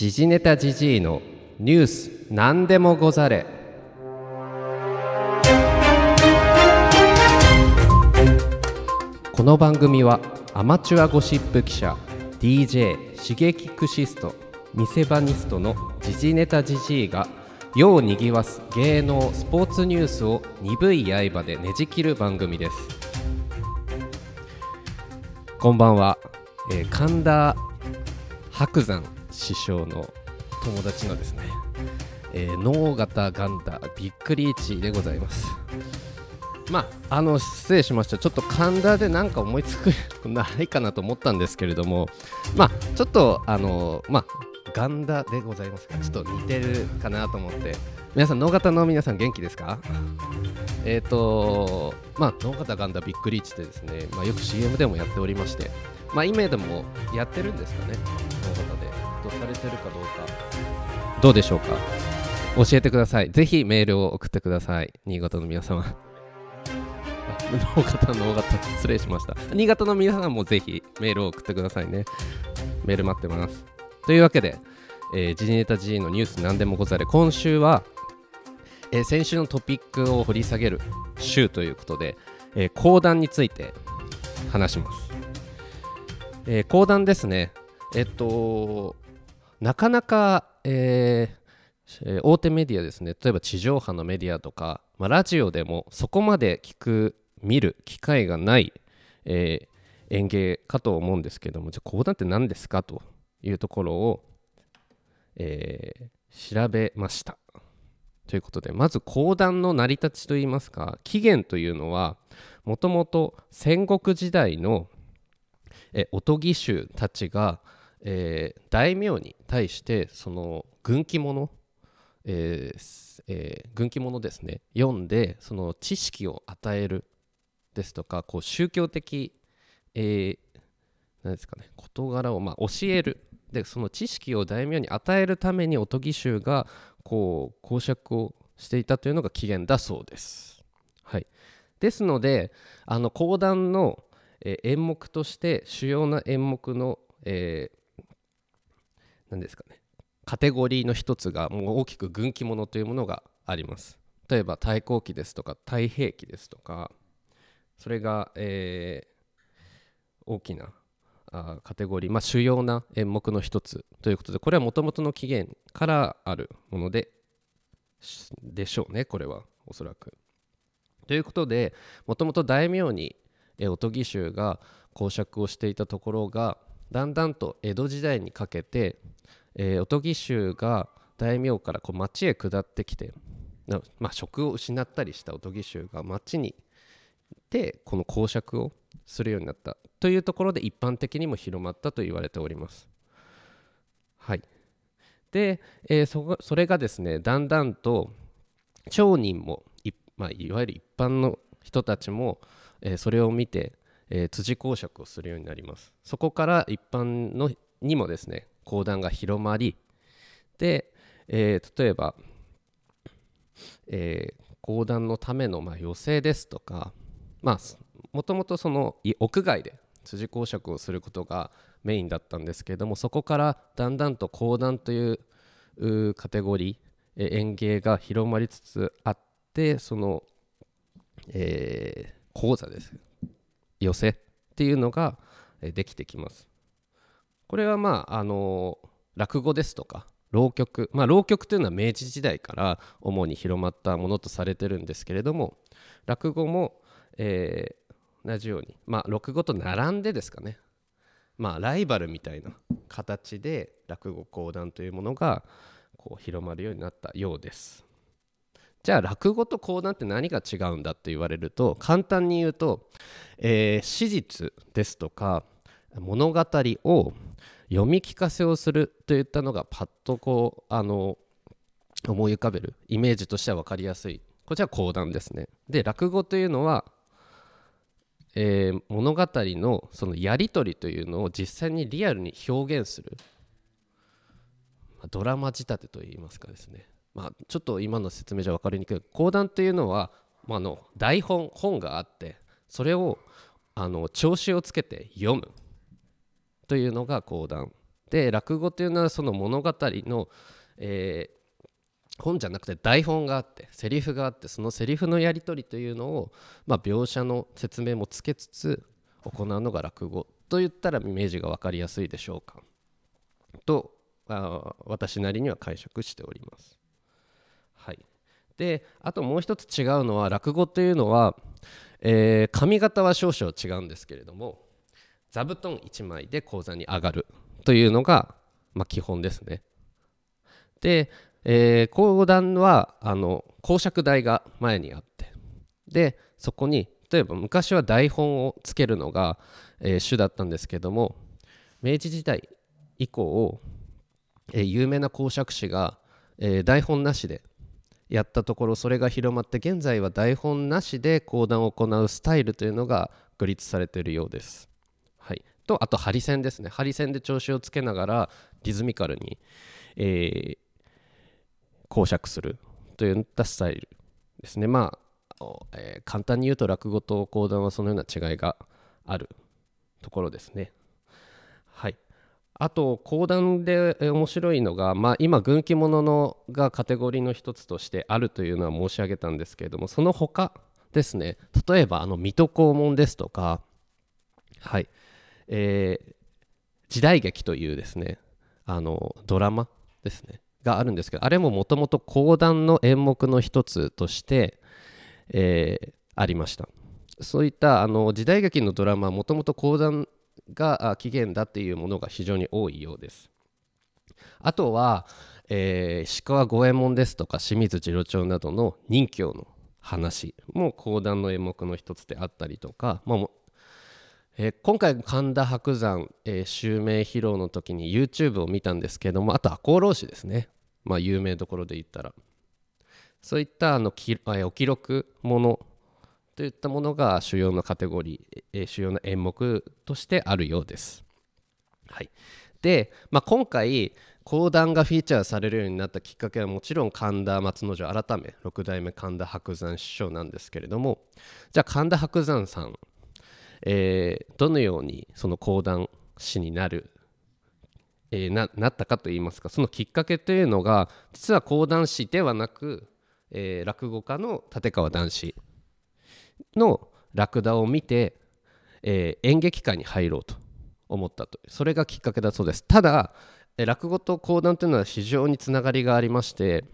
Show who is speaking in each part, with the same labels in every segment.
Speaker 1: 時事ネタじじいのニュース何でもござれ。この番組はアマチュアゴシップ記者 DJ 刺激クシスト見せ場ニストの時事ネタじじいが世をにぎわす芸能スポーツニュースを鈍い刃でねじ切る番組です。こんばんは、えー神田伯山師匠の友達のですね、えー脳型ガンダびっくり1でございます。まああの失礼しました。ちょっと神田で何か思いつくないかなと思ったんですけれどもまあちょっとあのまあガンダでございますがちょっと似てるかなと思って。皆さん脳型の皆さん元気ですか？えっ、とまあ脳型ガンダびっくり1ってですね、まあ、よく CM でもやっておりましてまあ今でもやってるんですかね脳型で。どうされてるかどうか。どうでしょうか？教えてください。ぜひメールを送ってください。新潟の皆様。脳型脳型失礼しました。新潟の皆さんもぜひメールを送ってくださいね。メール待ってます。というわけで、えー、時事ネタ G のニュース何でもござれ。今週は、えー先週のトピックを掘り下げる週ということで、えー講談について話します、えー講談ですね。えっとなかなか、えー大手メディアですね。例えば地上波のメディアとか、まあ、ラジオでもそこまで聞く見る機会がない、えー演芸かと思うんですけどもじゃあ講談って何ですかというところを、えー調べました。ということでまず講談の成り立ちといいますか起源というのはもともと戦国時代のえおとぎ衆たちが、えー大名に対してその軍記物、えーえー軍記物ですね。読んでその知識を与えるですとかこう宗教的、えー何ですかね事柄をま教える。でその知識を大名に与えるためにおとぎ衆がこう講釈をしていたというのが起源だそうです。はい、ですのであの講談の、え演目として主要な演目の、えー何ですかねカテゴリーの一つがもう大きく軍記物というものがあります。例えば太閤記ですとか太平記ですとかそれが、えー大きなあカテゴリー、まあ、主要な演目の一つということでこれはもともとの起源からあるものでしでしょうねこれはおそらく。ということでもともと大名にえーおとぎ衆が講釈をしていたところがだんだんと江戸時代にかけて、えーおとぎ衆が大名からこう町へ下ってきて、まあ、職を失ったりしたおとぎ衆が町にでこの講釈をするようになったというところで一般的にも広まったと言われております。はい、で、えーそそれがですねだんだんと町人もい,、まあ、いわゆる一般の人たちも、えーそれを見て、えー辻講釈をするようになります。そこから一般のにもですね講談が広まりで、えー例えば、えー講談のためのまあ寄席ですとかまあもともとその屋外で辻講釈をすることがメインだったんですけれどもそこからだんだんと講談というカテゴリーえー演芸が広まりつつあってその、えー講座です寄席っていうのができてきます。これはまああの落語ですとか浪曲まあ浪曲というのは明治時代から主に広まったものとされてるんですけれども落語も、えー同じようにまあ落語と並んでですかねまあライバルみたいな形で落語講談というものがこう広まるようになったようです。じゃあ落語と講談って何が違うんだって言われると簡単に言うと、えー史実ですとか物語を読み聞かせをするといったのがパッとこうあの思い浮かべるイメージとしては分かりやすい。こちら講談ですね。で落語というのは、えー物語のそのやり取りというのを実際にリアルに表現する。ドラマ仕立てといいますかですね、まあ、ちょっと今の説明じゃ分かりにくい講談というのは、まあ、あの台本本があってそれをあの調子をつけて読むというのが講談で落語というのはその物語の、えー、本じゃなくて台本があってセリフがあってそのセリフのやり取りというのを、まあ、描写の説明もつけつつ行うのが落語と言ったらイメージが分かりやすいでしょうかとあ私なりには解釈しております。であともう一つ違うのは落語というのは、えー、髪型は少々違うんですけれども座布団1枚で講座に上がるというのが、まあ、基本ですね。で、えー、講談はあの講釈台が前にあってでそこに例えば昔は台本をつけるのが、えー、主だったんですけども明治時代以降、えー、有名な講釈師が、えー、台本なしでやったところそれが広まって現在は台本なしで講談を行うスタイルというのが確立されているようです。はい、とあとハリセンですね。ハリセンで調子をつけながらリズミカルに、えー、講釈するといったスタイルですね。まあ、えー、簡単に言うと落語と講談はそのような違いがあるところですね。あと講談で面白いのが、まあ、今軍記物のがカテゴリーの一つとしてあるというのは申し上げたんですけれどもその他ですね例えばあの水戸黄門ですとかはい。えー、時代劇というですねあのドラマですねがあるんですけどあれももともと講談の演目の一つとして、えー、ありました。そういったあの時代劇のドラマはもともと講談が起源だっていうものが非常に多いようです。あとは、えー、鹿五右衛門ですとか清水次郎長などの任侠の話も講談の演目の一つであったりとか、まあ、えー、今回神田伯山、えー、襲名披露の時に YouTube を見たんですけどもあと赤穂浪士ですね。まあ有名どころで言ったら。そういったあのき、えー、お記録ものといったものが主要なカテゴリー、え、主要な演目としてあるようです。はい、で、まあ、今回講談がフィーチャーされるようになったきっかけはもちろん神田松之丞改め六代目神田伯山師匠なんですけれどもじゃあ神田伯山さんえー、どのようにその講談師になる、えー、ななったかといいますかそのきっかけというのが実は講談師ではなく、えー、落語家の立川談志のラクダを見て、えー、演劇界に入ろうと思ったとそれがきっかけだそうです。ただ落語と講談というのは非常につながりがありまして、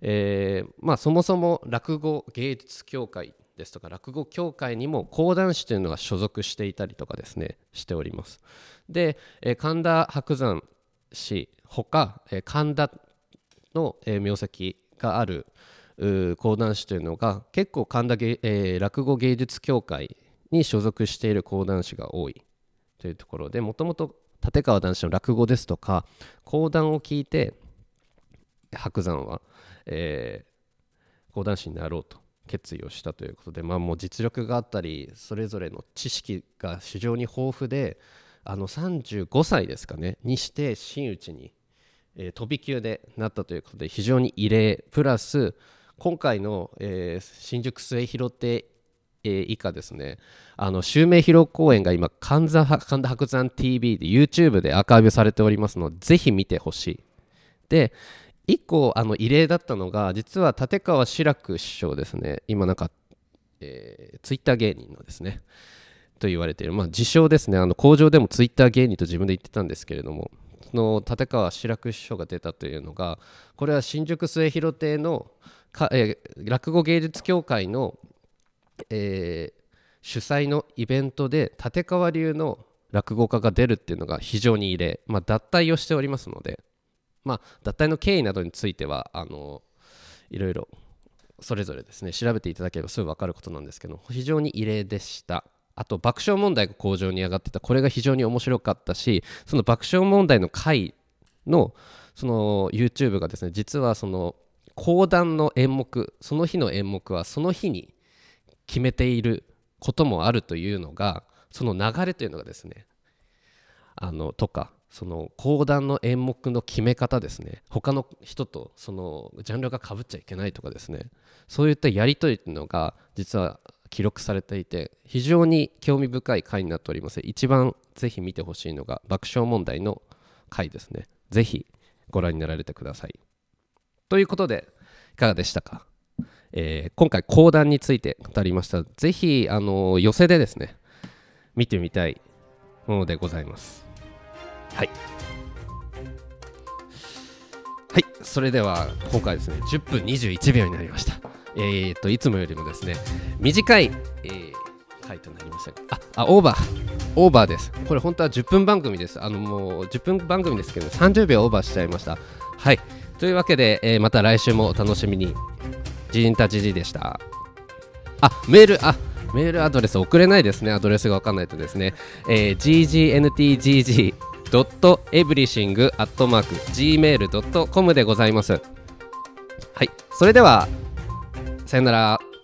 Speaker 1: えーまあ、そもそも落語芸術協会ですとか落語協会にも講談師というのが所属していたりとかですねしております。で、えー、神田伯山氏ほか、えー、神田の、えー、名跡がある講談師というのが結構神田、えー、落語芸術協会に所属している講談師が多いというところでもともと立川談志の落語ですとか講談を聞いて白山は、えー、講談師になろうと決意をしたということで、まあ、もう実力があったりそれぞれの知識が非常に豊富であの35歳ですかねにして真打ちに、えー、飛び級でなったということで非常に異例プラス今回の、えー、新宿末広亭、以下ですね。あの襲名披露公演が今神田神田伯山 TV で YouTube でアーカイブされておりますのでぜひ見てほしい。で一個あの異例だったのが実は立川志らく師匠ですね。今なんか、えー、ツイッター芸人のですね。と言われている、まあ、自称ですね。あの工場でもツイッター芸人と自分で言ってたんですけれども。の立川志らく師匠が出たというのがこれは新宿末広亭のか、え、落語芸術協会の、えー、主催のイベントで立川流の落語家が出るっていうのが非常に異例、まあ、脱退をしておりますのでまあ、脱退の経緯などについてはあのいろいろそれぞれですね調べていただければすぐ分かることなんですけど非常に異例でした。あと爆笑問題が工場に上がってた。これが非常に面白かったしその爆笑問題の回のその YouTube がですね実はその講談の演目その日の演目はその日に決めていることもあるというのがその流れというのがですねあのとかその講談の演目の決め方ですね他の人とそのジャンルがかぶっちゃいけないとかですねそういったやり取りっていうのが実は記録されていて非常に興味深い回になっております。一番ぜひ見てほしいのが爆笑問題の回ですね。ぜひご覧になられてください。ということでいかがでしたか、えー、今回講談について語りました。ぜひあの寄せでですね見てみたいものでございます。はい。はい。それでは今回ですね10分21秒になりました。えーといつもよりもですね短い、えー、回となりました。ああオーバー。オーバーです。これ本当は10分番組です。あのもう10分番組ですけど30秒オーバーしちゃいました。はい。というわけで、えー、また来週もお楽しみに。ジンタジジでした。あメールあメールアドレス送れないですね。アドレスが分かんないとですね、えー、ggntgg everything.gmail.com でございます。はい、それでは、さよなら。